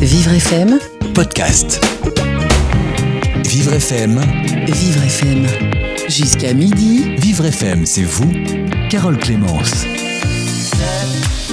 Vivre FM, podcast. Vivre FM, Vivre FM. Jusqu'à midi, Vivre FM, c'est vous, Carole Clémence.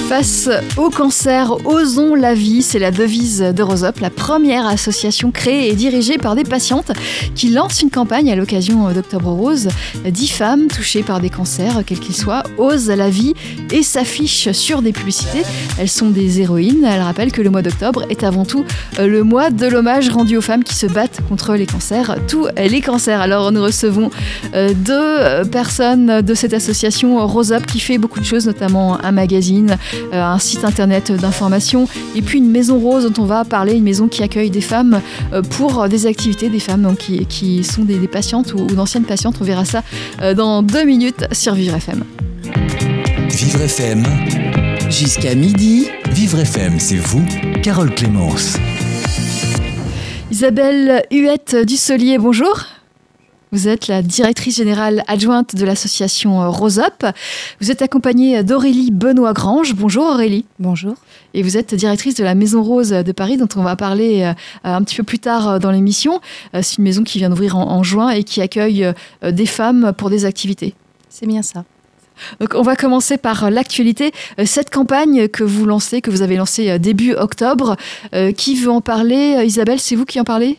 Face au cancer, osons la vie, c'est la devise de Rosop, la première association créée et dirigée par des patientes qui lance une campagne à l'occasion d'Octobre Rose. Dix femmes touchées par des cancers, quels qu'ils soient, osent la vie et s'affichent sur des publicités. Elles sont des héroïnes. Elles rappellent que le mois d'octobre est avant tout le mois de l'hommage rendu aux femmes qui se battent contre les cancers, tous les cancers. Alors nous recevons euh, deux personnes de cette association Rosop qui fait beaucoup de choses, notamment un magazine, euh, un site internet d'information et puis une maison rose dont on va parler, une maison qui accueille des femmes euh, pour des activités, des femmes donc, qui, qui sont des, des patientes ou, ou d'anciennes patientes. On verra ça euh, dans deux minutes sur Vivre FM. Vivre FM, jusqu'à midi, Vivre FM, c'est vous, Carole Clémence. Isabelle Huette Dussolier, bonjour. Vous êtes la directrice générale adjointe de l'association Rosop. Vous êtes accompagnée d'Aurélie Benoît-Grange. Bonjour Aurélie. Bonjour. Et vous êtes directrice de la Maison Rose de Paris, dont on va parler euh, un petit peu plus tard dans l'émission. Euh, C'est une maison qui vient d'ouvrir en, en juin et qui accueille euh, des femmes pour des activités. C'est bien ça. Donc on va commencer par l'actualité. Euh, Cette campagne que vous lancez, que vous avez lancée euh, début octobre, euh, qui veut en parler? Euh, Isabelle, c'est vous qui en parlez?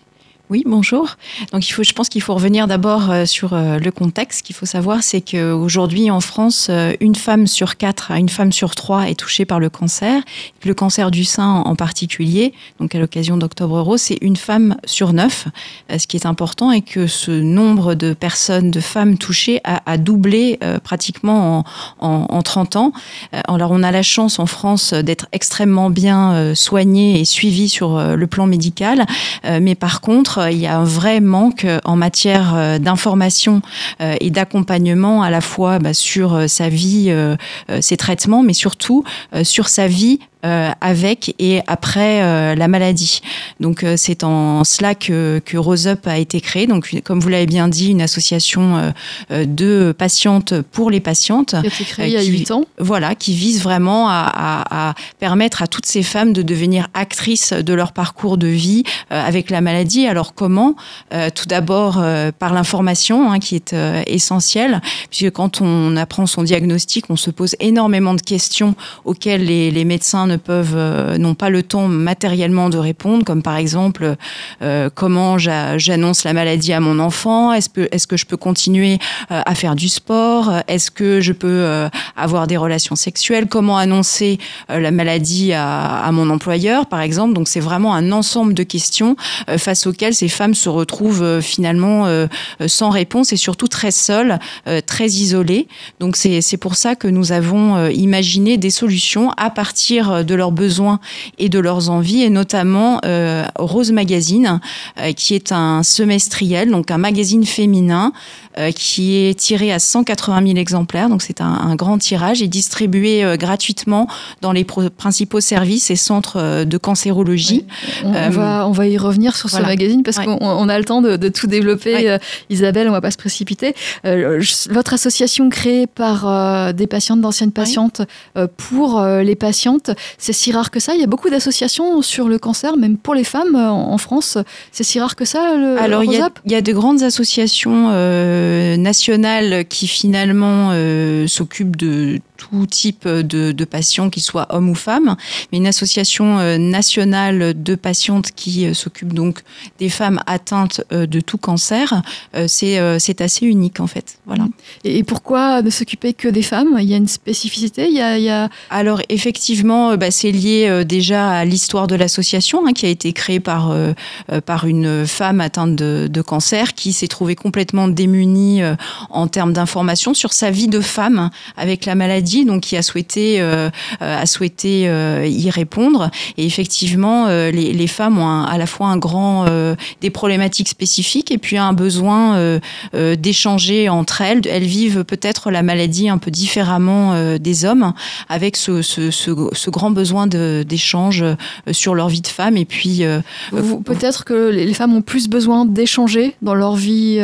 Oui, bonjour. Donc il faut, je pense qu'il faut revenir d'abord euh, sur euh, le contexte. Ce qu'il faut savoir, c'est qu'aujourd'hui en France, euh, une femme sur quatre, une femme sur trois est touchée par le cancer. Le cancer du sein en particulier, donc à l'occasion d'Octobre Rose, c'est une femme sur neuf. Ce qui est important est que ce nombre de personnes, de femmes touchées a, doublé pratiquement en, en, en 30 ans. Alors on a la chance en France d'être extrêmement bien soigné et suivi sur le plan médical, mais par contre euh, il y a un vrai manque euh, en matière euh, d'information et d'accompagnement à la fois bah, sur sa vie, ses traitements, mais surtout sur sa vie euh, avec et après euh, la maladie. Donc euh, c'est en cela que, que Rose Up a été créé. Donc comme vous l'avez bien dit, une association de patientes pour les patientes. Qui a été créée il y a Euh, qui- 8 ans. Voilà, qui vise vraiment à, à- à permettre à toutes ces femmes de devenir actrices de leur parcours de vie avec la maladie. Alors comment? Tout d'abord par l'information, hein, qui est essentielle, puisque quand on apprend son diagnostic, on se pose énormément de questions auxquelles les, les médecins ne peuvent, euh, n'ont pas le temps matériellement de répondre, comme par exemple euh, comment j'a- j'annonce la maladie à mon enfant, est-ce que, je peux continuer euh, à faire du sport, est-ce que je peux avoir des relations sexuelles, comment annoncer la maladie à, à mon employeur, par exemple. Donc c'est vraiment un ensemble de questions face auxquelles ces femmes se retrouvent finalement sans réponse et surtout très seules, très isolées. Donc c'est pour ça que nous avons imaginé des solutions à partir euh, de leurs besoins et de leurs envies, et notamment euh, Rose Magazine, euh, qui est un semestriel, donc un magazine féminin euh, qui est tiré à 180 000 exemplaires, donc c'est un, un grand tirage et distribué euh, gratuitement dans les principaux services et centres euh, de cancérologie. On, on va, on va y revenir sur voilà. ce magazine parce Ouais. qu'on on a le temps de, de tout développer. Ouais. Isabelle, on va pas se précipiter. Votre association créée par des patientes, d'anciennes patientes, pour les patientes, c'est si rare que ça? Il y a beaucoup d'associations sur le cancer, même pour les femmes en, en France. C'est si rare que ça, le Alors, il y, a, y de grandes associations euh, nationales qui finalement euh, s'occupent de tout type de, de patients, qu'ils soient hommes ou femmes, mais une association euh, nationale de patientes qui euh, s'occupe donc des femmes atteintes euh, de tout cancer, euh, c'est euh, c'est assez unique en fait. Voilà. Et, pourquoi ne s'occuper que des femmes? Il y a une spécificité? Il y a, il y a... Alors effectivement, euh, bah, c'est lié euh, déjà à l'histoire de l'association hein, qui a été créée par euh, euh, par une femme atteinte de, de cancer qui s'est trouvée complètement démunie euh, en termes d'informations sur sa vie de femme avec la maladie, donc qui a souhaité euh, euh, a souhaité y répondre. Et effectivement, les, les femmes ont un- à la fois un grand des problématiques spécifiques et puis un besoin d'échanger entre elles. Elles vivent peut-être la maladie un peu différemment des hommes avec ce, ce, ce, ce grand besoin d'échange sur leur vie de femme. Et puis, Peut-être que les femmes ont plus besoin d'échanger dans leur vie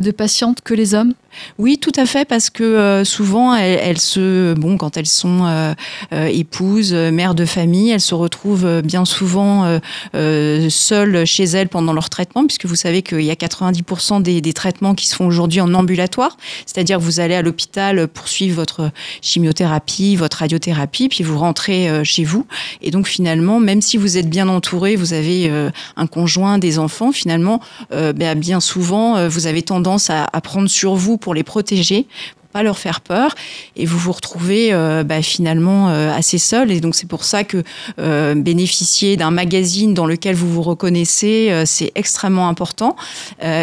de patiente que les hommes Oui, tout à fait, parce que euh, souvent, elles, se, bon, quand elles sont euh, euh, épouses, mères de famille, elles se retrouvent bien souvent seules chez elles pendant leur traitement, puisque vous savez qu'il y a 90% des, traitements qui se font aujourd'hui en ambulatoire, c'est-à-dire vous allez à l'hôpital poursuivre votre chimiothérapie, votre radiothérapie, puis vous rentrez chez vous. Et donc finalement, même si vous êtes bien entouré, vous avez un conjoint, des enfants, finalement, ben, bien souvent, vous avez tendance à prendre sur vous pour les protéger, pas leur faire peur. Et vous vous retrouvez euh, bah, finalement euh, assez seul. Et donc c'est pour ça que euh, bénéficier d'un magazine dans lequel vous vous reconnaissez c'est extrêmement important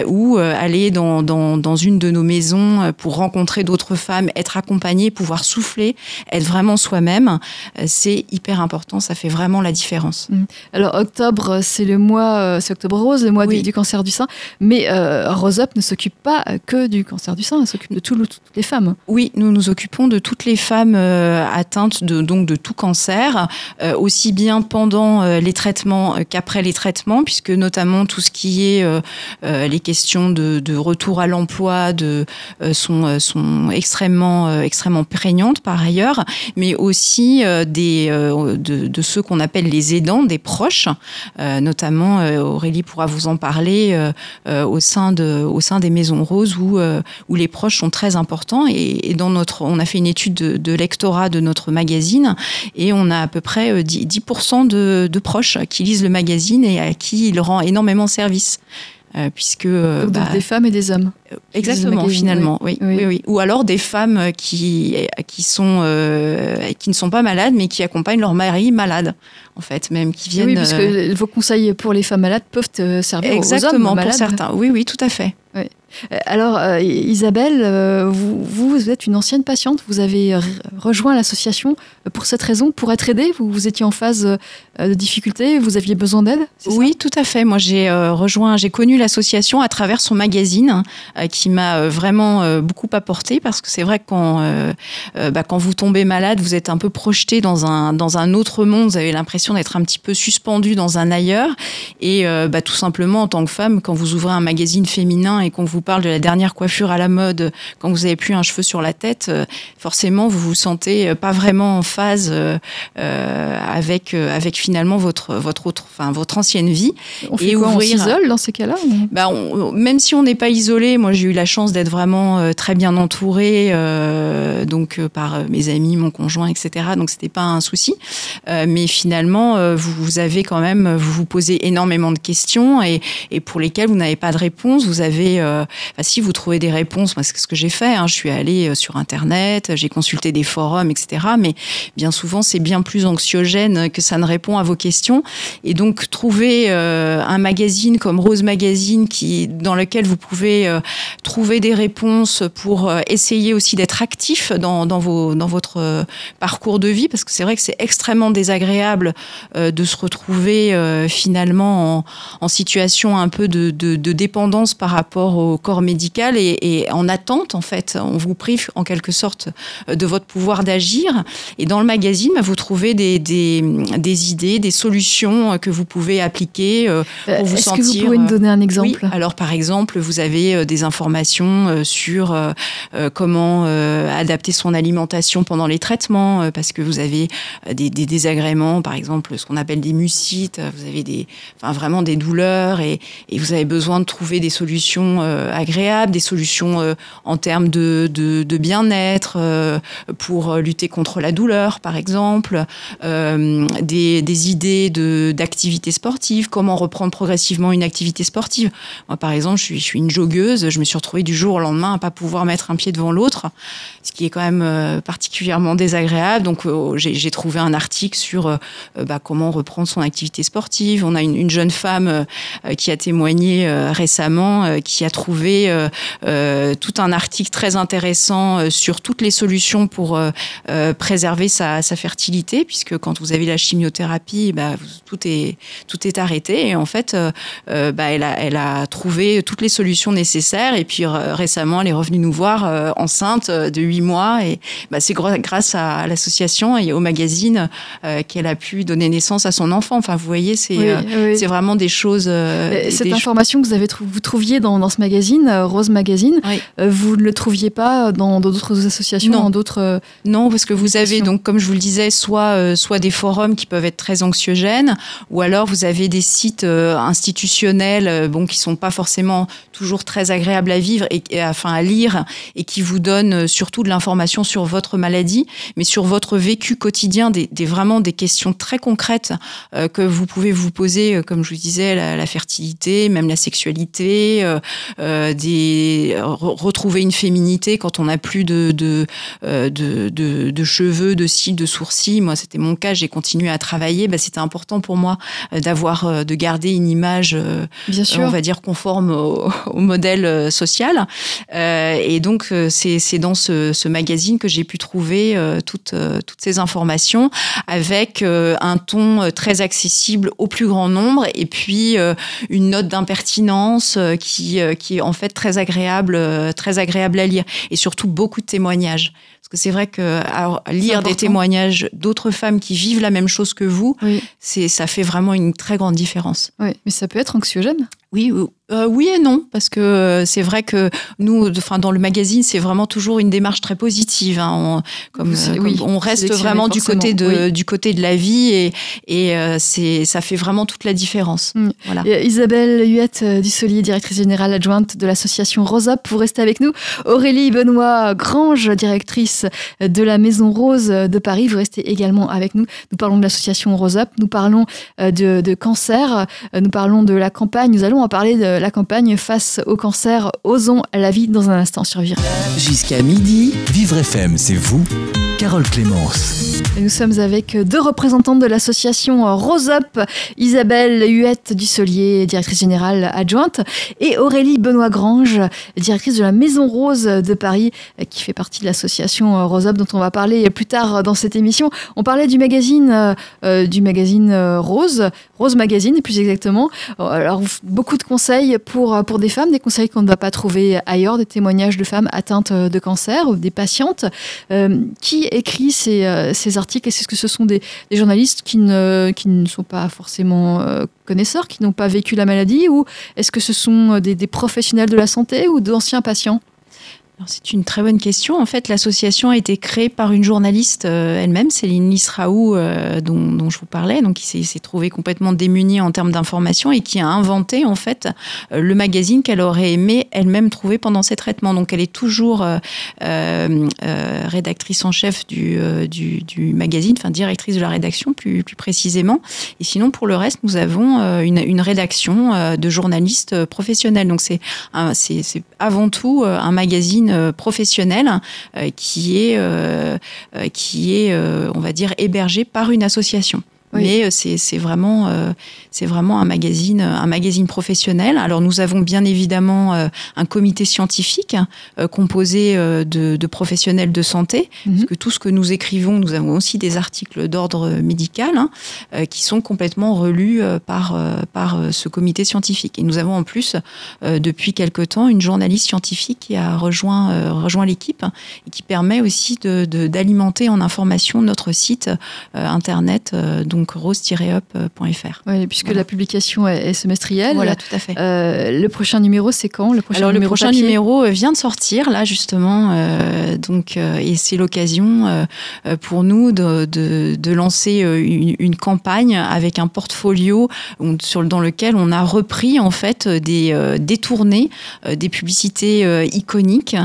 ou aller dans, dans, dans, une de nos maisons pour rencontrer d'autres femmes être accompagné pouvoir souffler être vraiment soi-même c'est hyper important. Ça fait vraiment la différence. Mmh. alors octobre c'est le mois c'est octobre rose le mois oui. du, du, cancer du sein. Mais Rose Up ne s'occupe pas que du cancer du sein elle s'occupe de tout, toutes les femmes Oui, nous nous occupons de toutes les femmes euh, atteintes de, donc de tout cancer, euh, aussi bien pendant euh, les traitements qu'après les traitements, puisque notamment tout ce qui est les questions de, retour à l'emploi sont, sont extrêmement, extrêmement prégnantes par ailleurs, mais aussi des, de, de, ceux qu'on appelle les aidants, des proches, notamment Aurélie pourra vous en parler au, sein de, au sein des maisons roses où, où les proches sont très importants et, et dans notre, on a fait une étude de, de lectorat de notre magazine et on a à peu près 10%, 10 de, de proches qui lisent le magazine et à qui il rend énormément service. Euh, puisque euh, bah, des femmes et des hommes exactement finalement oui. Oui. oui. oui ou alors des femmes qui qui sont euh, qui ne sont pas malades mais qui accompagnent leur mari malade en fait même qui viennent oui, parce que vos conseils pour les femmes malades peuvent servir exactement aux hommes pour certains oui oui tout à fait oui. Alors, euh, Isabelle, euh, vous, vous, êtes une ancienne patiente, vous avez rejoint l'association pour cette raison, pour être aidée, vous, vous étiez en phase euh, de difficulté, vous aviez besoin d'aide Oui, tout à fait. Moi, j'ai euh, rejoint, j'ai connu l'association à travers son magazine euh, qui m'a euh, vraiment euh, beaucoup apporté parce que c'est vrai que quand, euh, bah, quand vous tombez malade, vous êtes un peu projeté dans un, dans un autre monde, vous avez l'impression d'être un petit peu suspendu dans un ailleurs. Et bah, tout simplement, en tant que femme, quand vous ouvrez un magazine féminin et qu'on vous parle de la dernière coiffure à la mode, quand vous avez plus un cheveu sur la tête, forcément, vous vous sentez pas vraiment en phase avec, avec finalement votre votre autre enfin votre ancienne vie. On et quoi, ouvrir on s'isole dans ces cas-là bah, même si on n'est pas isolé moi j'ai eu la chance d'être vraiment euh, très bien entourée euh, donc euh, par mes amis mon conjoint etc donc c'était pas un souci. Euh, mais finalement euh, vous, vous avez quand même vous vous posez énormément de questions et, et pour lesquelles vous n'avez pas de réponse vous avez euh, bah, si vous trouvez des réponses moi c'est ce que j'ai fait hein, je suis allée sur internet j'ai consulté des forums etc mais bien souvent c'est bien plus anxiogène que ça ne répond à vos questions. Et donc trouver euh, un magazine comme Rose Magazine dans lequel vous pouvez euh, trouver des réponses pour euh, essayer aussi d'être actif dans, dans, votre euh, parcours de vie parce que c'est vrai que c'est extrêmement désagréable euh, de se retrouver euh, finalement en, situation un peu de dépendance par rapport au corps médical et, et en attente en fait. On vous prive en quelque sorte de votre pouvoir d'agir. Et dans le magazine vous trouvez des, des, des idées des solutions que vous pouvez appliquer euh, pour vous sentir. Que vous pouvez nous donner un exemple? Oui, Alors par exemple, vous avez euh, des informations euh, sur euh, comment euh, adapter son alimentation pendant les traitements euh, parce que vous avez des, des désagréments, par exemple ce qu'on appelle des mucites, vous avez des, enfin, vraiment des douleurs et, et vous avez besoin de trouver des solutions euh, agréables, des solutions euh, en termes de, de, de bien-être euh, pour lutter contre la douleur, par exemple, des, des idées d'activités sportives, comment reprendre progressivement une activité sportive. Moi, par exemple, je suis, une joggeuse, je me suis retrouvée du jour au lendemain à pas pouvoir mettre un pied devant l'autre, ce qui est quand même particulièrement désagréable. Donc, j'ai trouvé un article sur bah, comment reprendre son activité sportive. On a une, une jeune femme qui a témoigné récemment, qui a trouvé euh, euh, tout un article très intéressant euh, sur toutes les solutions pour euh, préserver sa, sa fertilité, puisque quand vous avez la chimiothérapie, bah, tout est tout est arrêté. Et en fait bah, elle, a, elle a trouvé toutes les solutions nécessaires. Et puis récemment elle est revenue nous voir enceinte de huit mois. Et bah, c'est grâce à, à l'association et au magazine qu'elle a pu donner naissance à son enfant. Enfin vous voyez c'est oui, vraiment des choses cette des information que vous avez trou vous trouviez dans, dans ce magazine Rose Magazine. Oui. vous ne le trouviez pas dans d'autres associations, Non. dans d'autres. Non, parce que vous avez donc, comme je vous le disais, soit euh, soit des forums qui peuvent être très anxiogènes, ou alors vous avez des sites euh, institutionnels, euh, bon, qui sont pas forcément toujours très agréables à vivre et, et, enfin à lire, et qui vous donnent euh, surtout de l'information sur votre maladie, mais sur votre vécu quotidien, des, des- vraiment des questions très concrètes euh, que vous pouvez vous poser, euh, comme je vous disais, la, la fertilité, même la sexualité, euh, euh, des re- retrouver une féminité quand on n'a plus de, de euh, de, de, de cheveux, de cils, de sourcils. Moi, c'était mon cas. J'ai continué à travailler. Bah, c'était important pour moi euh, d'avoir, euh, de garder une image, Bien sûr. on va dire, conforme au, au modèle social. Et donc, c'est dans ce, ce magazine que j'ai pu trouver toutes, toutes ces informations avec un ton très accessible au plus grand nombre et puis une note d'impertinence qui, qui est en fait très agréable, euh, très agréable à lire et surtout beaucoup de témoignages. Parce que c'est vrai que alors, lire des témoignages d'autres femmes qui vivent la même chose que vous, Oui. c'est ça fait vraiment une très grande différence. Oui, mais ça peut être anxiogène. Oui, euh, oui et non, parce que euh, c'est vrai que nous, enfin dans le magazine, c'est vraiment toujours une démarche très positive. hein. On, comme, C'est- euh, comme oui, on reste vraiment du côté de oui. du côté de la vie et et c'est ça fait vraiment toute la différence. Mm. Voilà. Isabelle Huette Dussolier, directrice générale adjointe de l'association Rosop, vous restez avec nous. Aurélie Benoît Grange, directrice de la Maison Rose de Paris, vous restez également avec nous. Nous parlons de l'association Rosop, nous parlons de, de cancer, nous parlons de la campagne, nous allons en parler de la campagne face au cancer. Osons la vie dans un instant sur Vivre. Jusqu'à midi, Vivre FM, c'est vous, Carole Clémence. Nous sommes avec deux représentantes de l'association Rosop, Isabelle Huette Dussolier, directrice générale adjointe, et Aurélie Benoît Grange, directrice de la Maison Rose de Paris, qui fait partie de l'association Rosop, dont on va parler plus tard dans cette émission. On parlait du magazine, euh, du magazine Rose, Rose Magazine plus exactement. Alors beaucoup de conseils pour, pour des femmes, des conseils qu'on ne va pas trouver ailleurs, des témoignages de femmes atteintes de cancer des patientes. Euh, qui écrit ces, euh, ces articles Est-ce que ce sont des, journalistes qui ne, sont pas forcément euh, connaisseurs, qui n'ont pas vécu la maladie Ou est-ce que ce sont des, des professionnels de la santé ou d'anciens patients? C'est une très bonne question. En fait, l'association a été créée par une journaliste euh, elle-même, Céline Lisraou, euh, dont, je vous parlais, donc qui s'est- trouvée complètement démunie en termes d'information et qui a inventé en fait euh, le magazine qu'elle aurait aimé elle-même trouver pendant ses traitements. Donc, elle est toujours rédactrice en chef du, magazine, enfin directrice de la rédaction plus, précisément. Et sinon, pour le reste, nous avons une, une rédaction de journalistes professionnels. Donc, c'est avant tout un magazine euh, professionnel euh, qui est, euh, qui est on va dire, hébergé par une association. Oui. Mais euh, c'est vraiment, euh, c'est vraiment un magazine, un magazine professionnel. Alors nous avons bien évidemment euh, un comité scientifique euh, composé euh, de, de professionnels de santé, Mhm. parce que tout ce que nous écrivons, nous avons aussi des articles d'ordre médical hein, euh, qui sont complètement relus euh, par, euh, par euh, ce comité scientifique. Et nous avons en plus, euh, depuis quelque temps, une journaliste scientifique qui a rejoint, euh, rejoint l'équipe et qui permet aussi de- de- d'alimenter en information notre site euh, internet, euh, rose-up.fr. Puisque la publication est, est semestrielle. Euh, le prochain numéro, c'est quand Le prochain numéro euh, vient de sortir là justement, euh, donc euh, et c'est l'occasion euh, euh, pour nous de, lancer euh, une, campagne avec un portfolio sur, dans lequel on a repris en fait des euh, détournés euh, des publicités euh, iconiques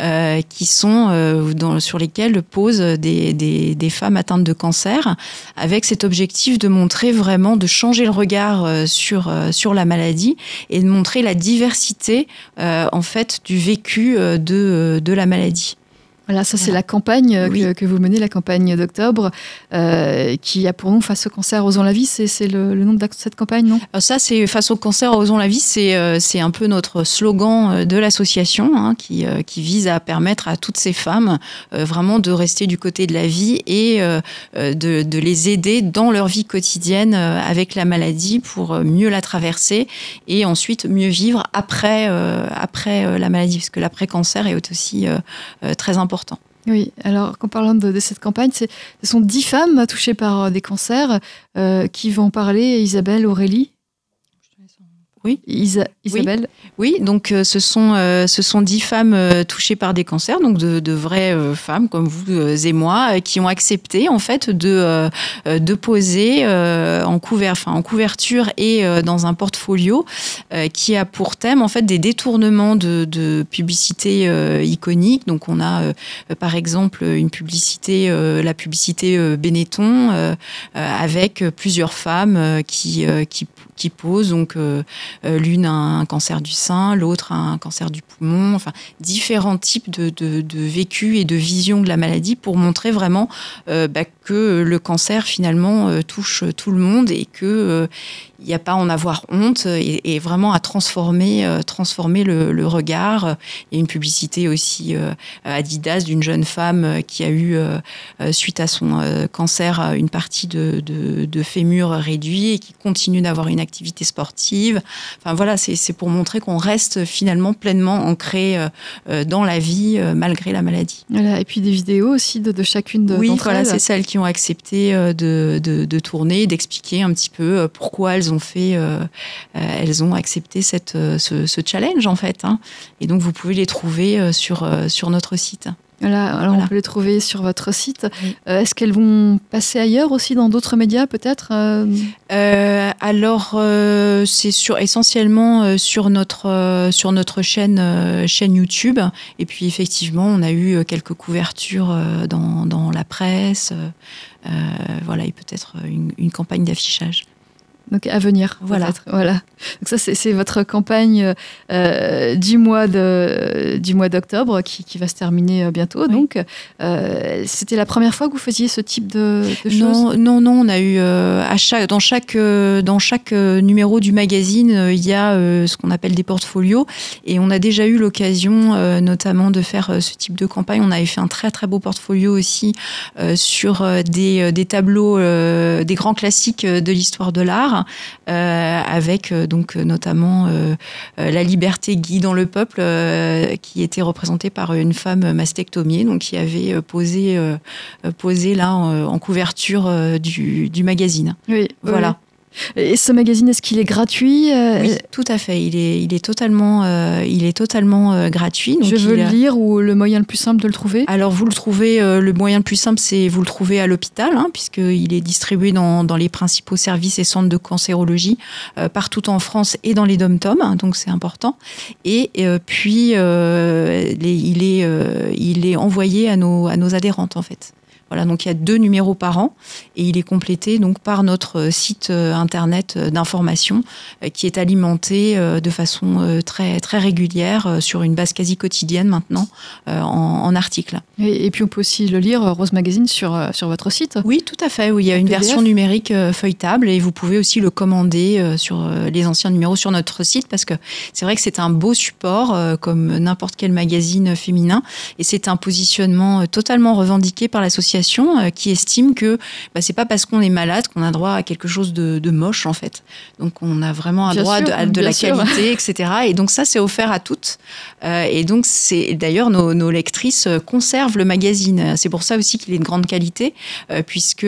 euh, qui sont euh, dans, sur lesquelles posent des, des, des femmes atteintes de cancer, avec cet de montrer vraiment, de changer le regard euh, sur, euh, sur la maladie et de montrer la diversité euh, en fait du vécu de, de la maladie. Voilà, ça c'est la campagne euh, Oui. que, que vous menez, la campagne d'octobre, euh, qui a pour nom Face au cancer, osons la vie. C'est le, le nom de cette campagne, non? Alors ça, c'est face au cancer, osons la vie, c'est euh, un peu notre slogan euh, de l'association hein, qui, euh, qui vise à permettre à toutes ces femmes euh, vraiment de rester du côté de la vie et euh, euh, de, de les aider dans leur vie quotidienne euh, avec la maladie pour euh, mieux la traverser et ensuite mieux vivre après, euh, après euh, la maladie, parce que l'après-cancer est aussi euh, euh, très important. Oui, alors en parlant de, cette campagne, ce sont dix femmes touchées par euh, des cancers euh, qui vont parler, Isabelle, Aurélie. Oui. Isabelle Oui, donc ce, sont, ce sont dix femmes touchées par des cancers, donc de, de vraies femmes comme vous et moi, qui ont accepté en fait de, de poser en, en couverture et dans un portfolio qui a pour thème en fait des détournements de, de publicité iconique. Donc on a par exemple une publicité, la publicité Benetton avec plusieurs femmes qui, qui, qui posent donc euh, l'une a un cancer du sein, l'autre a un cancer du poumon, enfin différents types de, de, vécus et de visions de la maladie pour montrer vraiment euh, bah, que le cancer finalement euh, touche tout le monde et que il n'y a pas à en avoir honte et, vraiment à transformer, transformer le, regard. Il y a une publicité aussi Adidas d'une jeune femme qui a eu, suite à son cancer, une partie de, de, de fémur réduit et qui continue d'avoir une activité sportive. Enfin voilà, c'est pour montrer qu'on reste finalement pleinement ancré euh, euh, dans la vie euh, malgré la maladie. Voilà, et puis des vidéos aussi de, chacune de Oui, voilà, c'est celles qui ont accepté de, de, tourner, d'expliquer un petit peu pourquoi elles ont fait, elles ont accepté cette, ce, challenge en fait. Hein. Et donc vous pouvez les trouver sur, sur notre site. Voilà, alors on peut les trouver sur votre site. Euh, est-ce qu'elles vont passer ailleurs aussi dans d'autres médias peut-être euh? Euh, Alors c'est sur, essentiellement sur notre, sur notre chaîne, chaîne YouTube. Et puis effectivement, on a eu quelques couvertures dans, dans la presse. voilà, et peut-être une, une campagne d'affichage. Donc à venir. Voilà. voilà. Donc ça c'est votre campagne euh, du mois de du mois d'octobre qui, qui, va se terminer euh, bientôt. Donc euh, c'était la première fois que vous faisiez ce type de, de choses? Non non non on a eu à chaque dans chaque dans chaque numéro du magazine il y a ce qu'on appelle des portfolios et on a déjà eu l'occasion notamment de faire ce type de campagne. On avait fait un très très beau portfolio aussi sur des, des tableaux des grands classiques de l'histoire de l'art. Euh, avec euh, donc notamment euh, la liberté guidant le peuple, qui était représentée par une femme mastectomiée, donc qui avait posé, posé là en, couverture du, du, magazine. Oui, voilà. Et ce magazine, est-ce qu'il est gratuit euh, Oui, tout à fait. Il est, il est totalement, euh, il est totalement euh, gratuit. Je veux le lire ou le moyen le plus simple de le trouver? Alors, vous le trouvez, le moyen le plus simple, c'est vous le trouvez à l'hôpital, hein, puisqu'il est distribué dans, dans, les principaux services et centres de cancérologie partout en France et dans les dom-toms, hein, donc c'est important. Et puis, il, est, il est envoyé à nos, à nos adhérentes, en fait. Voilà, donc il y a deux numéros par an et il est complété donc par notre euh, site euh, internet euh, d'information qui est alimenté de façon très très régulière sur une base quasi quotidienne maintenant en, articles. Et, puis on peut aussi le lire Rose Magazine sur sur votre site. Oui, tout à fait. Oui, il y a une version numérique feuilletable et vous pouvez aussi le commander sur les anciens numéros sur notre site parce que c'est vrai que c'est un beau support comme n'importe quel magazine féminin et c'est un positionnement totalement revendiqué par l'association euh, qui estime que bah, c'est pas parce qu'on est malade qu'on a droit à quelque chose de, moche en fait. Donc on a vraiment un droit de, de la qualité, etc. Et donc ça c'est offert à toutes. Euh, et donc c'est d'ailleurs nos, lectrices euh, conservent le magazine. C'est pour ça aussi qu'il est de grande qualité puisque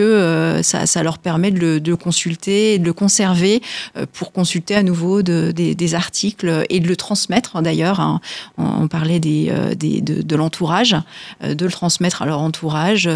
ça, leur permet de le, consulter, de le conserver pour consulter à nouveau des, articles et de le transmettre d'ailleurs. Hein. On, parlait des, de, de l'entourage, de le transmettre à leur entourage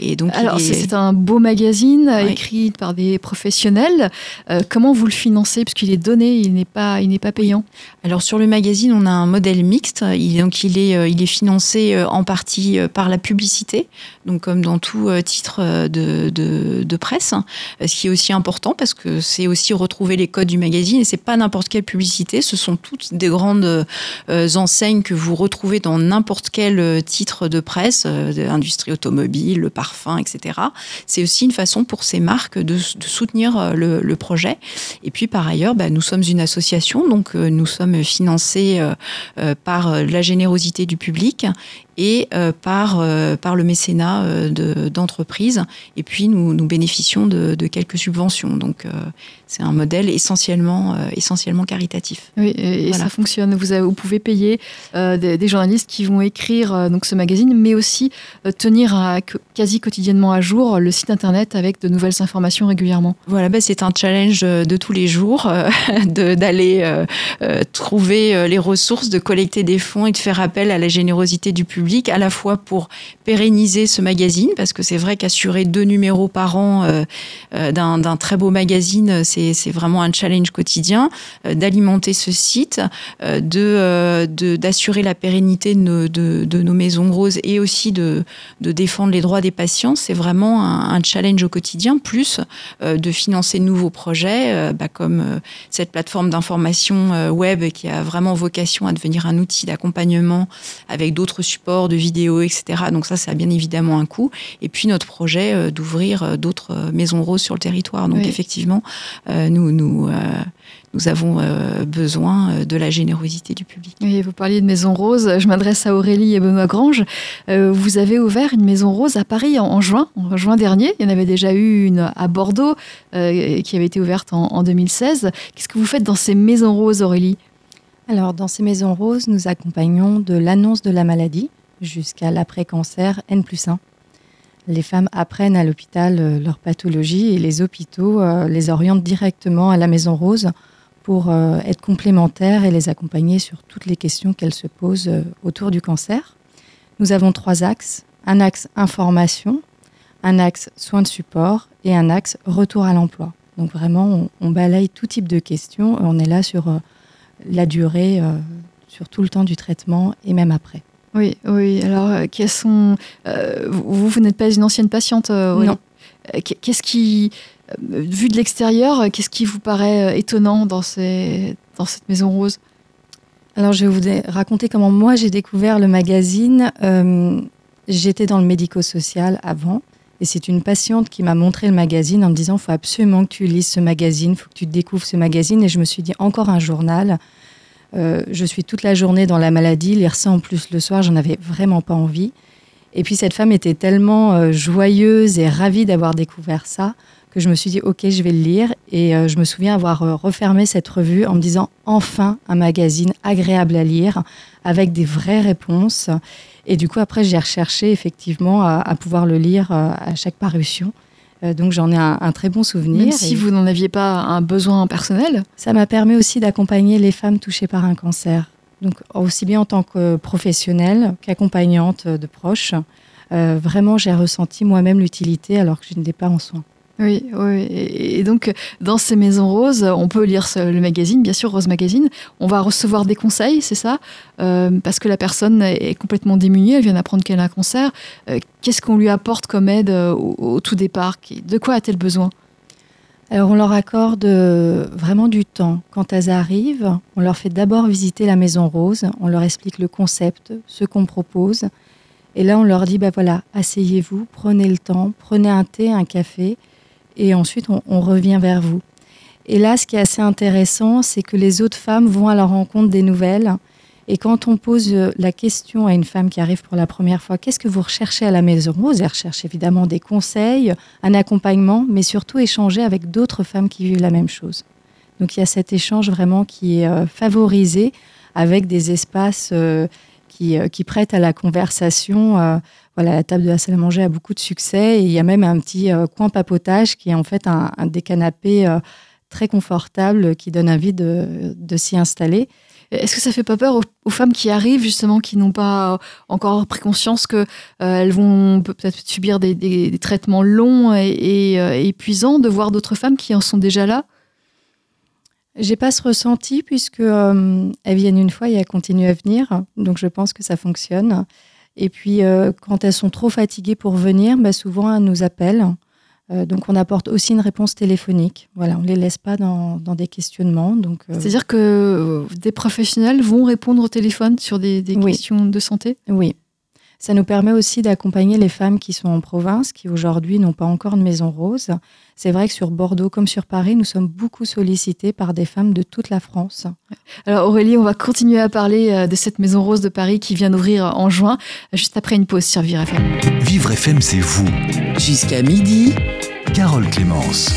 et donc, alors c'est un beau magazine écrit par des professionnels. Euh, comment vous le financez? Parce qu'il est donné, il n'est pas, il n'est pas payant. Alors sur le magazine, on a un modèle mixte. Il, donc il est, euh, il est financé euh, en partie par la publicité, donc comme dans tout titre de, de, de, presse, ce qui est aussi important parce que c'est aussi retrouver les codes du magazine et c'est pas n'importe quelle publicité. Ce sont toutes des grandes enseignes que vous retrouvez dans n'importe quel titre de presse, industrie automobile le parfum, etc. C'est aussi une façon pour ces marques de, soutenir euh, le, projet. Et puis par ailleurs, bah, nous sommes une association, donc euh, nous sommes financés euh, par la générosité du public et par, par le mécénat d'entreprises. et puis nous, nous bénéficions de, de quelques subventions. Donc c'est un modèle essentiellement, essentiellement caritatif. Oui, et, ça fonctionne. Vous, vous pouvez payer des, journalistes qui vont écrire donc ce magazine, mais aussi tenir quasi quotidiennement à jour le site internet avec de nouvelles informations régulièrement. Voilà, bah, c'est un challenge de tous les jours d'aller trouver les ressources, de collecter des fonds et de faire appel à la générosité du public, à la fois pour pérenniser ce magazine, parce que c'est vrai qu'assurer deux numéros par an euh, euh, d'un très beau magazine, c'est vraiment un challenge quotidien, euh, d'alimenter ce site, de d'assurer la pérennité de nos, maisons roses et aussi de, de défendre les droits des patients, c'est vraiment un, challenge au quotidien, plus de financer de nouveaux projets, bah, comme cette plateforme d'information web qui a vraiment vocation à devenir un outil d'accompagnement avec d'autres supports de vidéos, etc. Donc ça, ça a bien évidemment un coût. Et puis notre projet euh, d'ouvrir euh, d'autres euh, maisons roses sur le territoire. Donc effectivement, nous, nous, nous avons besoin de la générosité du public. Oui, vous parliez de maisons roses. Je m'adresse à Aurélie et Benoît Grange. vous avez ouvert une maison rose à Paris en, juin, en juin dernier. Il y en avait déjà eu une à Bordeaux qui avait été ouverte en, en 2016. Qu'est-ce que vous faites dans ces maisons roses, Aurélie? Alors, dans ces maisons roses, nous accompagnons de l'annonce de la maladie jusqu'à l'après-cancer N plus 1. Les femmes apprennent à l'hôpital euh, leur pathologie et les hôpitaux euh, les orientent directement à la maison rose pour euh, être complémentaires et les accompagner sur toutes les questions qu'elles se posent autour du cancer. Nous avons trois axes. Un axe information, un axe soins de support et un axe retour à l'emploi. Donc vraiment, on, balaye tout type de questions. On est là sur la durée sur tout le temps du traitement et même après. Oui, oui. Alors, euh, quels sont. Euh, vous, vous n'êtes pas une ancienne patiente Non. Qu'est-ce qui. Vu de l'extérieur, qu'est-ce qui vous paraît étonnant dans, ces, dans cette maison rose? Alors, je vais vous raconter comment moi j'ai découvert le magazine. J'étais dans le médico-social avant. Et c'est une patiente qui m'a montré le magazine en me disant, il faut absolument que tu lises ce magazine, il faut que tu découvres ce magazine. Et je me suis dit, encore un journal. Euh, je suis toute la journée dans la maladie, lire ça en plus le soir, j'en avais vraiment pas envie. Et puis cette femme était tellement euh, joyeuse et ravie d'avoir découvert ça que je me suis dit, ok, je vais le lire. Et euh, je me souviens avoir refermé cette revue en me disant, enfin un magazine agréable à lire, avec des vraies réponses. Et du coup, après, j'ai recherché effectivement à, pouvoir le lire à chaque parution. Euh, donc j'en ai un, très bon souvenir. Même si vous n'en aviez pas un besoin personnel Ça m'a permis aussi d'accompagner les femmes touchées par un cancer. Donc aussi bien en tant que professionnelle qu'accompagnante de proches. Euh, vraiment, j'ai ressenti moi-même l'utilité alors que je n'étais pas en soins. Oui, oui. Et donc, dans ces maisons roses, on peut lire le magazine, bien sûr, Rose Magazine. On va recevoir des conseils, c'est ça? Euh, Parce que la personne est complètement démunie, elle vient d'apprendre qu'elle a un cancer. Euh, qu'est-ce qu'on lui apporte comme aide euh, au, tout départ? De quoi a-t-elle besoin? Alors on leur accorde vraiment du temps. Quand elles arrivent, on leur fait d'abord visiter la maison rose, on leur explique le concept, ce qu'on propose. Et là on leur dit, bah voilà, asseyez-vous, prenez le temps, prenez un thé, un café, et ensuite on, revient vers vous. Et là, ce qui est assez intéressant, c'est que les autres femmes vont à la rencontre des nouvelles. Et quand on pose la question à une femme qui arrive pour la première fois, qu'est-ce que vous recherchez à la maison? Rose Elle recherche évidemment des conseils, un accompagnement, mais surtout échanger avec d'autres femmes qui vivent la même chose. Donc il y a cet échange vraiment qui est euh, favorisé avec des espaces euh, qui, euh, qui, prêtent à la conversation voilà, la table de la salle à manger a beaucoup de succès et il y a même un petit euh, coin papotage qui est en fait un, des canapés euh, très confortables qui donne envie de, s'y installer. Est-ce que ça fait pas peur aux, femmes qui arrivent justement, qui n'ont pas encore pris conscience que euh, elles vont peut-être subir des, traitements longs et, épuisants, de voir d'autres femmes qui en sont déjà là? J'ai pas ce ressenti puisque elles viennent une fois et elles continuent à venir, donc je pense que ça fonctionne. Et puis, euh, quand elles sont trop fatiguées pour venir, bah, souvent elles nous appellent. Euh, donc, on apporte aussi une réponse téléphonique. Voilà, on les laisse pas dans, des questionnements. Donc, euh, C'est-à-dire que des professionnels vont répondre au téléphone sur des, questions de santé? Oui. Ça nous permet aussi d'accompagner les femmes qui sont en province, qui aujourd'hui n'ont pas encore de maison rose. C'est vrai que sur Bordeaux comme sur Paris, nous sommes beaucoup sollicités par des femmes de toute la France. Alors Aurélie, on va continuer à parler euh, de cette maison rose de Paris qui vient d'ouvrir en juin, juste après une pause sur Vivre FM. Vivre FM, c'est vous. Jusqu'à midi. Carole Clémence.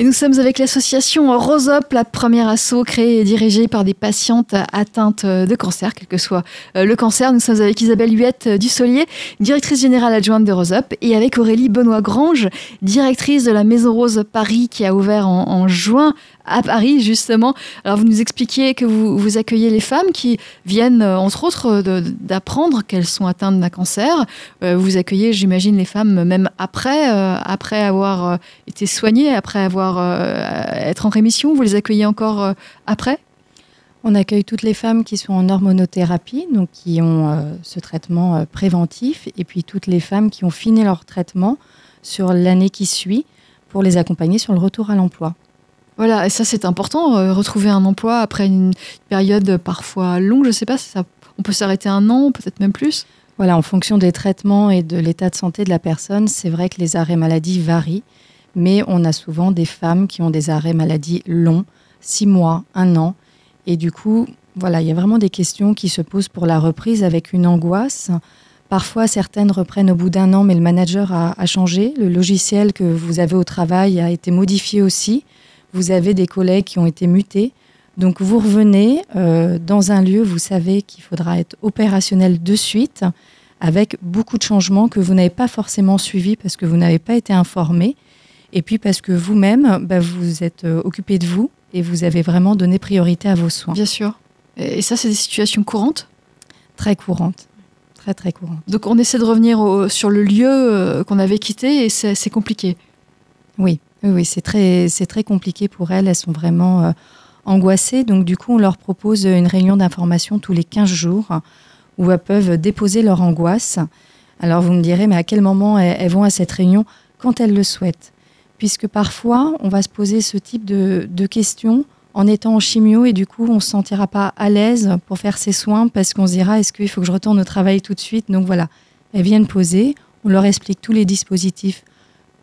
Et nous sommes avec l'association Rosop, la première asso créée et dirigée par des patientes atteintes de cancer, quel que soit euh, le cancer. Nous sommes avec Isabelle Huette Dussolier, directrice générale adjointe de Rosop, et avec Aurélie Benoît-Grange, directrice de la Maison Rose Paris qui a ouvert en, en juin à Paris, justement. Alors, vous nous expliquiez que vous, accueillez les femmes qui viennent, euh, entre autres, euh, d'apprendre qu'elles sont atteintes d'un cancer. Euh, vous accueillez, j'imagine, les femmes même après, après avoir été soignées, après avoir être en rémission. Vous les accueillez encore après? On accueille toutes les femmes qui sont en hormonothérapie, donc qui ont ce traitement préventif, et puis toutes les femmes qui ont fini leur traitement sur l'année qui suit pour les accompagner sur le retour à l'emploi. Voilà, et ça c'est important, euh, retrouver un emploi après une période parfois longue, je ne sais pas, ça, on peut s'arrêter un an, peut-être même plus. Voilà, en fonction des traitements et de l'état de santé de la personne, c'est vrai que les arrêts maladie varient, mais on a souvent des femmes qui ont des arrêts maladie longs, six mois, un an, et du coup, voilà, il y a vraiment des questions qui se posent pour la reprise avec une angoisse. Parfois, certaines reprennent au bout d'un an, mais le manager a, a, changé. Le logiciel que vous avez au travail a été modifié aussi vous avez des collègues qui ont été mutés. Donc vous revenez euh, dans un lieu, vous savez qu'il faudra être opérationnel de suite, avec beaucoup de changements que vous n'avez pas forcément suivis parce que vous n'avez pas été informé, et puis parce que vous-même, bah, vous êtes euh, occupé de vous et vous avez vraiment donné priorité à vos soins. Bien sûr. Et ça, c'est des situations courantes? Très courantes. Très, très courantes. Donc on essaie de revenir sur le lieu euh, qu'on avait quitté et c'est compliqué? Oui. Oui, c'est très, très compliqué pour elles. Elles sont vraiment euh, angoissées. Donc, du coup, on leur propose une réunion d'information tous les 15 jours où elles peuvent déposer leur angoisse. Alors, vous me direz, mais à quel moment elles, vont à cette réunion Quand elles le souhaitent? Puisque parfois, on va se poser ce type de, de questions en étant en chimio et du coup, on ne se sentira pas à l'aise pour faire ses soins parce qu'on se dira, est-ce qu'il faut que je retourne au travail tout de suite? Donc voilà, elles viennent poser, on leur explique tous les dispositifs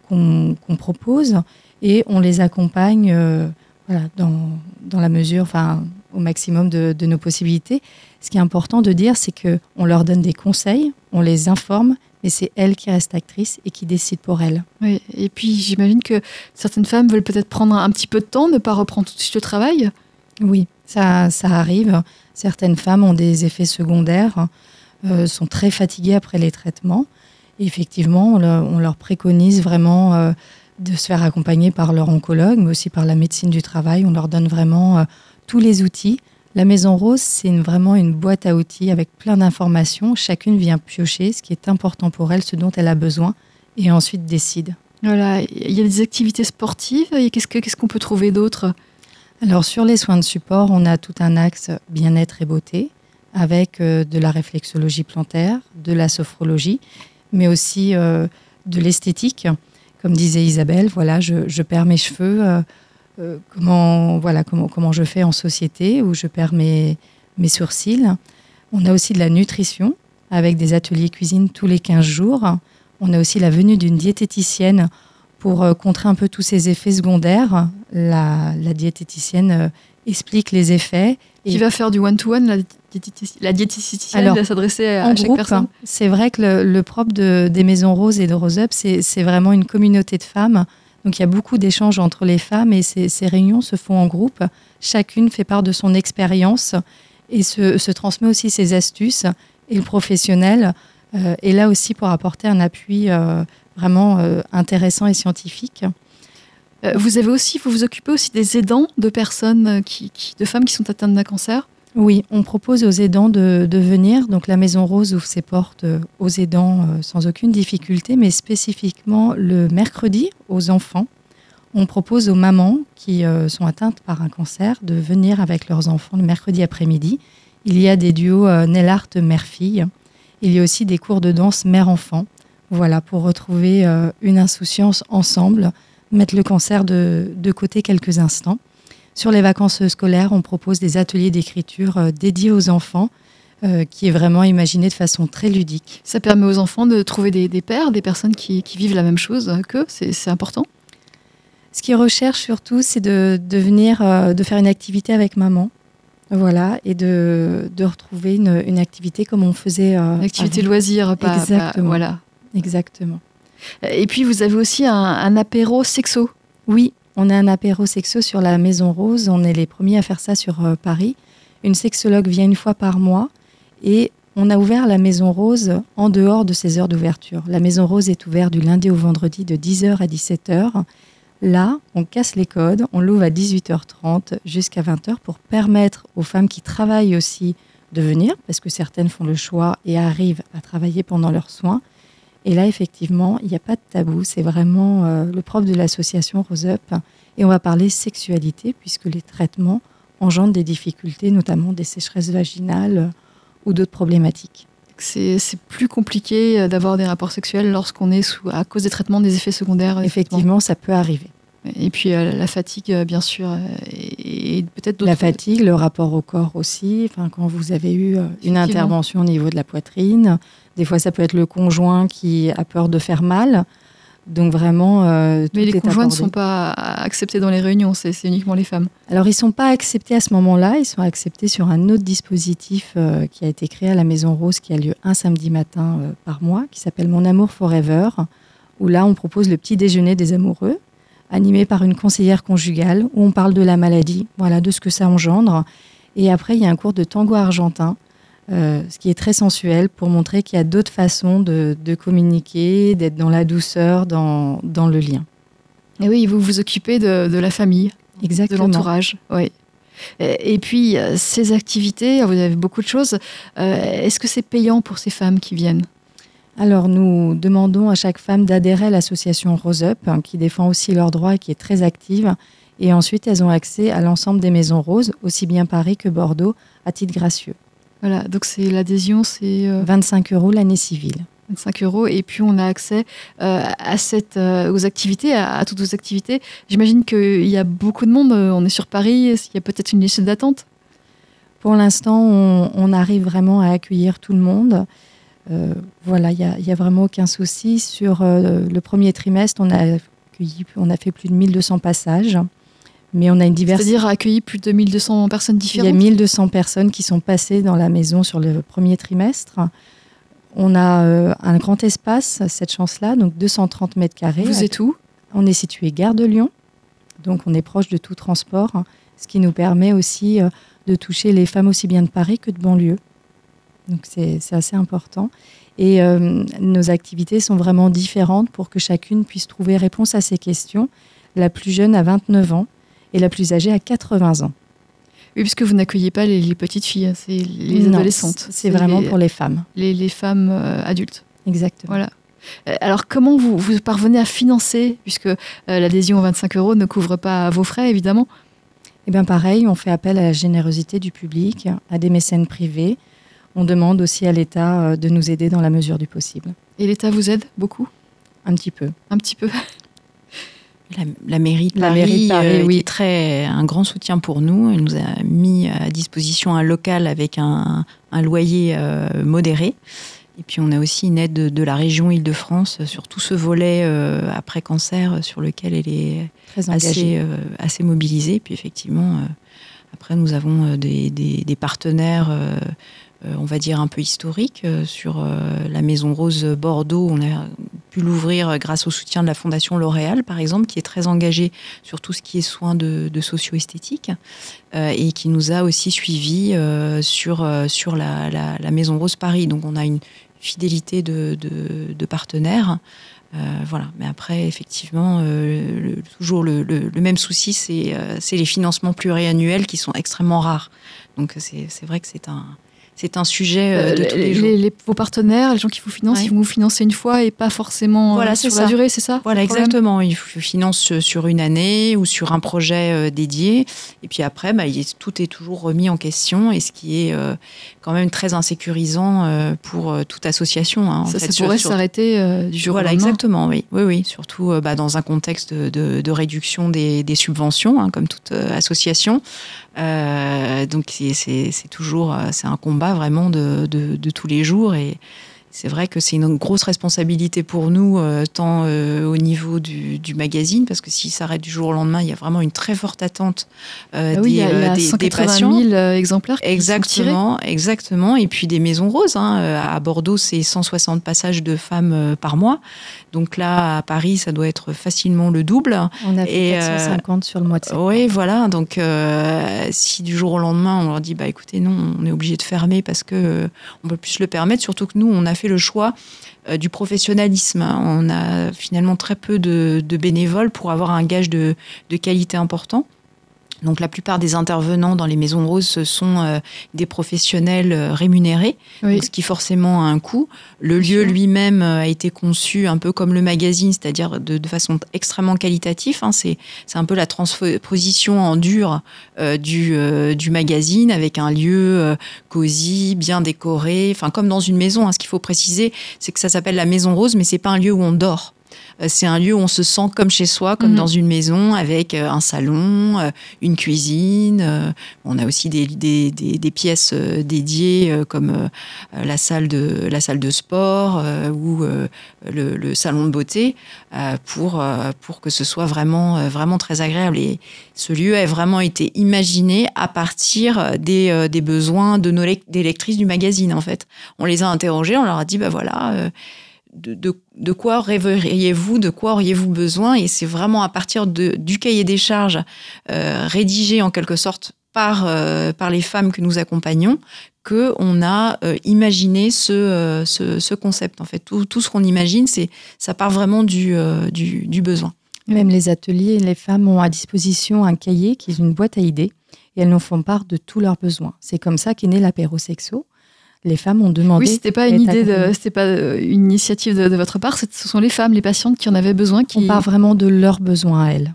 qu'on propose et on les accompagne euh, voilà, dans, dans, la mesure, enfin, au maximum de, de, nos possibilités. Ce qui est important de dire, c'est qu'on leur donne des conseils, on les informe, mais c'est elles qui restent actrices et qui décident pour elles. Oui, et puis j'imagine que certaines femmes veulent peut-être prendre un petit peu de temps, ne pas reprendre tout de suite le travail. Oui, ça, ça arrive. Certaines femmes ont des effets secondaires, euh, sont très fatiguées après les traitements effectivement, on, leur préconise vraiment euh, de se faire accompagner par leur oncologue, mais aussi par la médecine du travail. On leur donne vraiment euh, tous les outils. La Maison Rose, c'est vraiment une boîte à outils avec plein d'informations. Chacune vient piocher ce qui est important pour elle, ce dont elle a besoin, et ensuite décide. Voilà, il y a des activités sportives. Qu'est-ce qu'on peut trouver d'autre? Alors sur les soins de support, on a tout un axe bien-être et beauté, avec euh, de la réflexologie plantaire, de la sophrologie mais aussi euh, de l'esthétique. Comme disait Isabelle, voilà, je, perds mes cheveux. Euh, euh, comment, voilà, comment, comment je fais en société, où je perds mes, mes sourcils. On a aussi de la nutrition avec des ateliers cuisine tous les 15 jours. On a aussi la venue d'une diététicienne pour contrer un peu tous ces effets secondaires. La, la diététicienne explique les effets. Qui va faire du one-to-one, la, la diététicienne va s'adresser à, chaque personne C'est vrai que le, propre de, des Maisons Roses et de Rose Up, c'est vraiment une communauté de femmes. Donc il y a beaucoup d'échanges entre les femmes et ces, ces, réunions se font en groupe. Chacune fait part de son expérience et se, se, transmet aussi ses astuces. Et le professionnel euh, est là aussi pour apporter un appui euh, vraiment euh, intéressant et scientifique. Euh, vous avez aussi, vous vous occupez aussi des aidants de personnes, euh, qui, de femmes qui sont atteintes d'un cancer? Oui, on propose aux aidants de, venir. Donc la Maison Rose ouvre ses portes euh, aux aidants sans aucune difficulté, mais spécifiquement le mercredi aux enfants. On propose aux mamans qui sont atteintes par un cancer de venir avec leurs enfants le mercredi après-midi. Il y a des duos Nellart-mère-fille. Il y a aussi des cours de danse mère-enfant. Voilà, pour retrouver une insouciance ensemble mettre le cancer de, côté quelques instants. Sur les vacances scolaires, on propose des ateliers d'écriture euh, dédiés aux enfants qui est vraiment imaginé de façon très ludique. Ça permet aux enfants de trouver des, des pères, des personnes qui, qui, vivent la même chose qu'eux. C'est important. Ce qu'ils recherchent surtout, c'est de, de venir, de faire une activité avec maman. Voilà, et de, de retrouver une, une, activité comme on faisait. Euh, activité loisir, pas. Exactement. Pas, voilà. Exactement. Et puis vous avez aussi un, un, apéro sexo. Oui, on a un apéro sexo sur la Maison Rose. On est les premiers à faire ça sur euh, Paris. Une sexologue vient une fois par mois et on a ouvert la Maison Rose en dehors de ses heures d'ouverture. La Maison Rose est ouverte du lundi au vendredi de 10h à 17h. Là, on casse les codes, on l'ouvre à 18h30 jusqu'à 20h pour permettre aux femmes qui travaillent aussi de venir, parce que certaines font le choix et arrivent à travailler pendant leurs soins. Et là, effectivement, il n'y a pas de tabou, c'est vraiment euh, le propre de l'association Rose Up. Et on va parler sexualité, puisque les traitements engendrent des difficultés, notamment des sécheresses vaginales euh, ou d'autres problématiques. C'est plus compliqué d'avoir des rapports sexuels lorsqu'on est sous, à cause des traitements des effets secondaires. Effectivement, ça peut arriver. Et puis euh, la fatigue, euh, bien sûr, euh, et, et peut-être La fatigue, le rapport au corps aussi. Enfin, quand vous avez eu une intervention au niveau de la poitrine, des fois ça peut être le conjoint qui a peur de faire mal. Donc vraiment, euh, mais les conjoints ne sont pas acceptés dans les réunions, c'est uniquement les femmes. Alors ils ne sont pas acceptés à ce moment-là, ils sont acceptés sur un autre dispositif euh, qui a été créé à la Maison Rose, qui a lieu un samedi matin euh, par mois, qui s'appelle Mon Amour Forever, où là on propose le petit déjeuner des amoureux, animé par une conseillère conjugale, où on parle de la maladie, voilà, de ce que ça engendre. Et après il y a un cours de tango argentin euh, ce qui est très sensuel pour montrer qu'il y a d'autres façons de, de communiquer, d'être dans la douceur, dans, dans, le lien. Et oui, vous vous occupez de, de la famille, Exactement. de l'entourage. Oui. Et, puis, ces activités, vous avez beaucoup de choses. Euh, Est-ce que c'est payant pour ces femmes qui viennent? Alors, nous demandons à chaque femme d'adhérer à l'association Rose Up, hein, qui défend aussi leurs droits et qui est très active. Et ensuite, elles ont accès à l'ensemble des maisons roses, aussi bien Paris que Bordeaux, à titre gracieux. Voilà, donc c'est l'adhésion, c'est euh... 25 euros l'année civile. 25 euros et puis on a accès euh, à cette, euh, aux activités, à, à, toutes vos activités. J'imagine qu'il y a beaucoup de monde. On est sur Paris, il y a peut-être une liste d'attente? Pour l'instant, on, on, arrive vraiment à accueillir tout le monde. Euh, voilà, il n'y a, a, vraiment aucun souci. Sur euh, le premier trimestre, on a, accueilli, on a fait plus de 1200 passages. Mais on a une diversité. C'est-à-dire accueilli plus de 1200 personnes différentes Il y a 1200 personnes qui sont passées dans la maison sur le premier trimestre. On a euh, un grand espace, cette chance-là, donc 230 mètres carrés. Vous êtes où? On est situé gare de Lyon, donc on est proche de tout transport, hein, ce qui nous permet aussi euh, de toucher les femmes aussi bien de Paris que de banlieue. Donc c'est assez important. Et euh, nos activités sont vraiment différentes pour que chacune puisse trouver réponse à ces questions. La plus jeune a 29 ans et la plus âgée a 80 ans. Oui, puisque vous n'accueillez pas les, les, petites filles, c'est les non, adolescentes. C'est vraiment les, pour les femmes. Les, les femmes euh, adultes. Exactement. Voilà. Euh, alors, comment vous, vous, parvenez à financer, puisque euh, l'adhésion aux 25 euros ne couvre pas vos frais, évidemment? Eh bien, pareil, on fait appel à la générosité du public, à des mécènes privés. On demande aussi à l'État de nous aider dans la mesure du possible. Et l'État vous aide beaucoup? Un petit peu. Un petit peu la, la, mairie de Paris, mairie de Paris euh, oui. très un grand soutien pour nous. Elle nous a mis à disposition un local avec un, un loyer euh, modéré. Et puis on a aussi une aide de, de la région Île-de-France sur tout ce volet euh, après cancer sur lequel elle est très assez, assez mobilisée. Puis effectivement, après nous avons des, des, des partenaires on va dire un peu historique sur la Maison Rose Bordeaux. On a l'ouvrir grâce au soutien de la Fondation L'Oréal, par exemple, qui est très engagée sur tout ce qui est soins de, socio-esthétique euh, et qui nous a aussi suivis euh, sur, sur la, la, Maison Rose Paris. Donc on a une fidélité de, de, partenaires. Euh, voilà. Mais après, effectivement, euh, toujours le, même souci, c'est euh, les financements pluriannuels qui sont extrêmement rares. Donc c'est vrai que c'est un, c'est un sujet euh, de tous les, les jours. Les, vos partenaires, les gens qui vous financent, ouais. ils vont vous financer une fois et pas forcément voilà, euh, sur ça. la durée, c'est ça Voilà, exactement. Ils financent sur une année ou sur un projet euh, dédié. Et puis après, bah, tout est toujours remis en question et ce qui est euh, quand même très insécurisant euh, pour euh, toute association. Hein, ça, en fait, ça pourrait s'arrêter euh, du jour voilà, au lendemain. exactement, oui. Oui, oui. Surtout bah, dans un contexte de, de, de réduction des, des subventions, hein, comme toute association. Donc c'est toujours c'est un combat combat vraiment de, de, de tous les jours et c'est vrai que c'est une grosse responsabilité pour nous, euh, tant euh, au niveau du, du, magazine, parce que s'il s'arrête du jour au lendemain, il y a vraiment une très forte attente euh, ah oui, des, il y a, a des, 180 des patients. 000 exemplaires qui exactement, sont exactement. Et puis des maisons roses. Hein. À Bordeaux, c'est 160 passages de femmes par mois. Donc là, à Paris, ça doit être facilement le double. On a fait et 450 sur le mois de septembre. Oui, voilà. Donc si du jour au lendemain, on leur dit, bah écoutez, non, on est obligé de fermer parce que on peut plus se le permettre. Surtout que nous, on a fait le choix euh, du professionnalisme. On a finalement très peu de, bénévoles pour avoir un gage de qualité important. Donc la plupart des intervenants dans les maisons roses, ce sont euh, des professionnels euh, rémunérés, Oui. ce qui forcément a un coût. Le lieu lui-même euh, a été conçu un peu comme le magazine, c'est-à-dire de, de façon extrêmement qualitative. hein. C'est c'est un peu la transposition en dur euh, du, du magazine avec un lieu cosy, bien décoré, enfin comme dans une maison. hein. Ce qu'il faut préciser, c'est que ça s'appelle la maison rose, mais c'est pas un lieu où on dort. Euh, C'est un lieu où on se sent comme chez soi, comme Mhm. dans une maison, avec euh, un salon, euh, une cuisine. On a aussi des, des, des, des pièces dédiées, comme la, salle de, la salle de sport ou le, le salon de beauté, pour, pour que ce soit vraiment, vraiment très agréable. Et ce lieu a vraiment été imaginé à partir des, des besoins de nos des lectrices du magazine, en fait. On les a interrogées, on leur a dit, bah voilà. De, quoi rêveriez-vous, de quoi auriez-vous besoin? Et c'est vraiment à partir de, du cahier des charges euh, rédigé en quelque sorte par, euh, par les femmes que nous accompagnons que on a euh, imaginé ce, ce, ce concept. En fait, tout, tout ce qu'on imagine, c'est ça part vraiment du, du, besoin. Même les ateliers, les femmes ont à disposition un cahier qui est une boîte à idées et elles nous font part de tous leurs besoins. C'est comme ça qu'est né l'apéro sexo. Les femmes ont demandé. Oui, c'était pas une idée, de, c'était pas euh, une initiative de, de votre part. Ce sont les femmes, les patientes qui en avaient besoin. Qui... On part vraiment de leurs besoins à elles.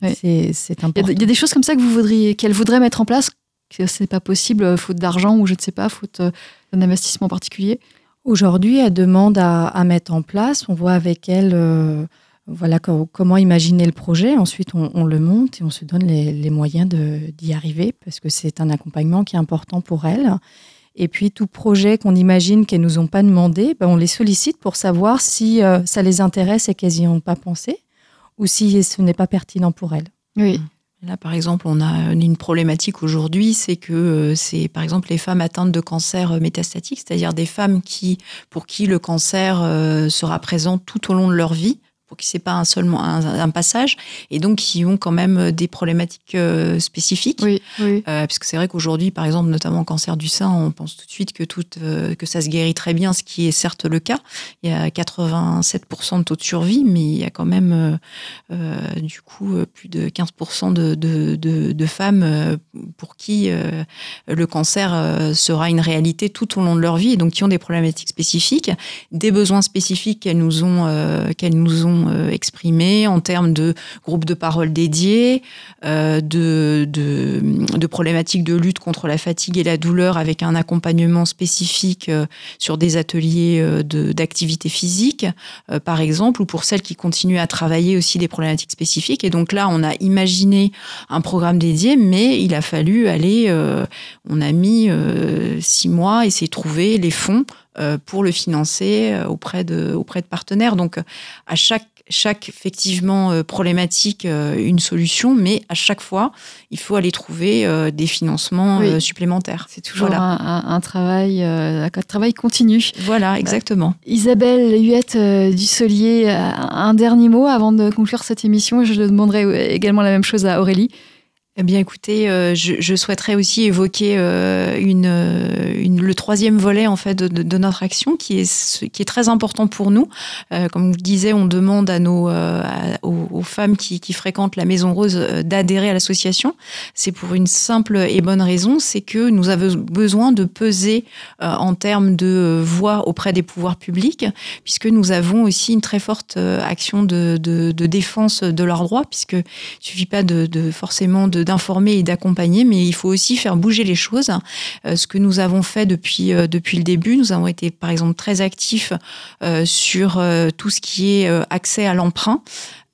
C'est c'est Il y, a, important. il y a des choses comme ça que vous voudriez, qu'elles voudraient mettre en place, que c'est pas possible, euh, faute d'argent ou je ne sais pas, faute euh, d'un investissement particulier? Aujourd'hui, elles demandent à, à mettre en place. On voit avec elles euh, voilà, co- comment imaginer le projet. Ensuite, on, on le monte et on se donne les, les moyens de- d'y arriver parce que c'est un accompagnement qui est important pour elles. Et puis, tout projet qu'on imagine qu'elles nous ont pas demandé, ben, on les sollicite pour savoir si euh, ça les intéresse et qu'elles n'y ont pas pensé ou si ce n'est pas pertinent pour elles. Oui. Là, par exemple, on a une problématique aujourd'hui, c'est que euh, c'est, par exemple, les femmes atteintes de cancer euh, métastatique, c'est-à-dire des femmes qui, pour qui le cancer sera présent tout au long de leur vie, pour qui c'est pas un seulement un, un passage, et donc qui ont quand même euh, des problématiques euh, spécifiques. Oui, oui. Euh, parce que c'est vrai qu'aujourd'hui, par exemple, notamment en cancer du sein, on pense tout de suite que, tout, euh, que ça se guérit très bien, ce qui est certes le cas. Il y a 87% de taux de survie, mais il y a quand même, du coup, plus de 15% de, de, de, de femmes pour qui le cancer sera une réalité tout au long de leur vie, et donc qui ont des problématiques spécifiques, des besoins spécifiques qu'elles nous ont, qu'elles nous ont euh, exprimés en termes de groupes de parole dédiés, euh, de, de, problématiques de lutte contre la fatigue et la douleur avec un accompagnement spécifique euh, sur des ateliers euh, de- d'activité physique, par exemple, ou pour celles qui continuent à travailler aussi des problématiques spécifiques. Et donc là, on a imaginé un programme dédié, mais il a fallu aller, on a mis six mois, essayer de trouver les fonds pour le financer auprès de, auprès de partenaires. Donc, à chaque, chaque effectivement euh, problématique, euh, une solution, mais à chaque fois, il faut aller trouver euh, des financements Oui. supplémentaires. C'est toujours Voilà. un, un- travail, un travail continu. Voilà, exactement. Isabelle Huette Dussolier, un dernier mot avant de conclure cette émission. Je demanderai également la même chose à Aurélie. Eh bien, écoutez, euh, je, souhaiterais aussi évoquer euh, euh, le troisième volet en fait de, notre action, qui est très important pour nous. Comme je disais, on demande aux, femmes qui, fréquentent la Maison Rose d'adhérer à l'association. C'est pour une simple et bonne raison, c'est que nous avons besoin de peser en termes de voix auprès des pouvoirs publics, puisque nous avons aussi une très forte action de, défense de leurs droits, puisque il suffit pas forcément de- d'informer et d'accompagner, mais il faut aussi faire bouger les choses. Euh, ce que nous avons fait depuis euh, depuis le début, nous avons été par exemple très actifs euh, sur tout ce qui est accès à l'emprunt.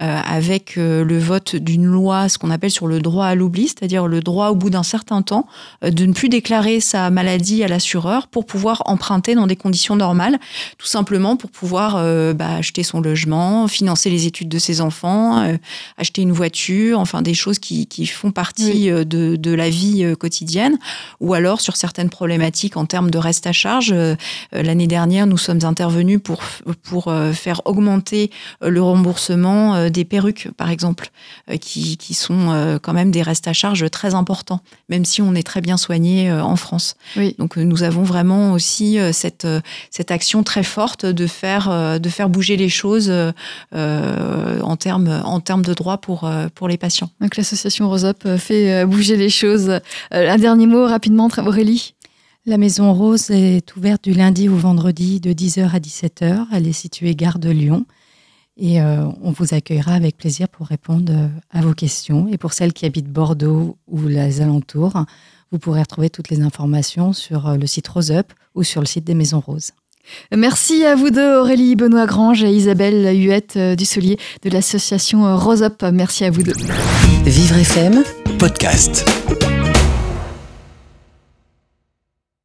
Avec le vote d'une loi, ce qu'on appelle sur le droit à l'oubli, c'est-à-dire le droit au bout d'un certain temps de ne plus déclarer sa maladie à l'assureur pour pouvoir emprunter dans des conditions normales, tout simplement pour pouvoir bah, acheter son logement, financer les études de ses enfants, acheter une voiture, enfin des choses qui, qui font partie de, de, la vie quotidienne, ou alors sur certaines problématiques en termes de reste à charge. L'année dernière, nous sommes intervenus pour, pour euh, faire augmenter euh, le remboursement euh, des perruques, par exemple, qui, qui sont quand même des restes à charge très importants, même si on est très bien soigné en France. Oui. Donc nous avons vraiment aussi cette, cette action très forte de faire, de faire bouger les choses en termes en termes de droits pour, pour les patients. Donc l'association Rosop fait bouger les choses. Un dernier mot rapidement, Aurélie la Maison Rose est ouverte du lundi au vendredi de 10h à 17h. Elle est située gare de Lyon. Et euh, on vous accueillera avec plaisir pour répondre euh, à vos questions. Et pour celles qui habitent Bordeaux ou les alentours, vous pourrez retrouver toutes les informations sur euh, le site Rose Up ou sur le site des Maisons Roses. Merci à vous deux, Aurélie Benoît Grange et Isabelle Huette Dussolier de l'association Rose Up. Merci à vous deux. Vivre FM, podcast.